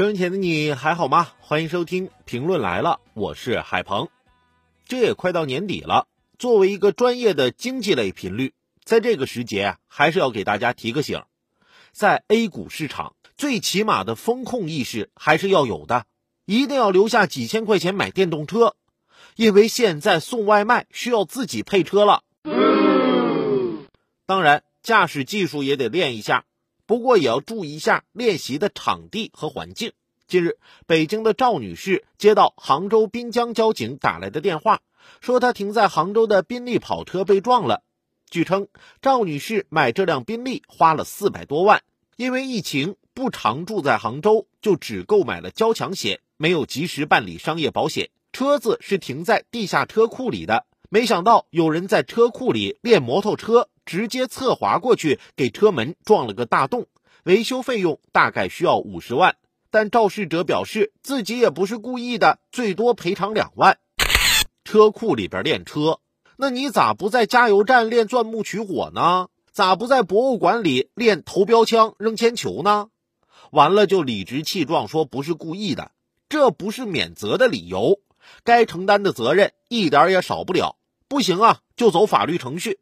收音前的你还好吗？欢迎收听评论来了，我是海鹏。这也快到年底了，作为一个专业的经济类频率，在这个时节，还是要给大家提个醒，在 A 股市场，最起码的风控意识还是要有的，一定要留下几千块钱买电动车，因为现在送外卖需要自己配车了。当然，驾驶技术也得练一下。不过也要注意一下练习的场地和环境。近日，北京的赵女士接到杭州滨江交警打来的电话，说她停在杭州的宾利跑车被撞了。据称，赵女士买这辆宾利花了四百多万，因为疫情不常住在杭州，就只购买了交强险，没有及时办理商业保险。车子是停在地下车库里的，没想到有人在车库里练摩托车。直接侧滑过去，给车门撞了个大洞，维修费用大概需要五十万。但肇事者表示自己也不是故意的，最多赔偿两万。车库里边练车，那你咋不在加油站练钻木取火呢？咋不在博物馆里练投标枪、扔铅球呢？完了就理直气壮说不是故意的，这不是免责的理由，该承担的责任一点也少不了。不行啊，就走法律程序。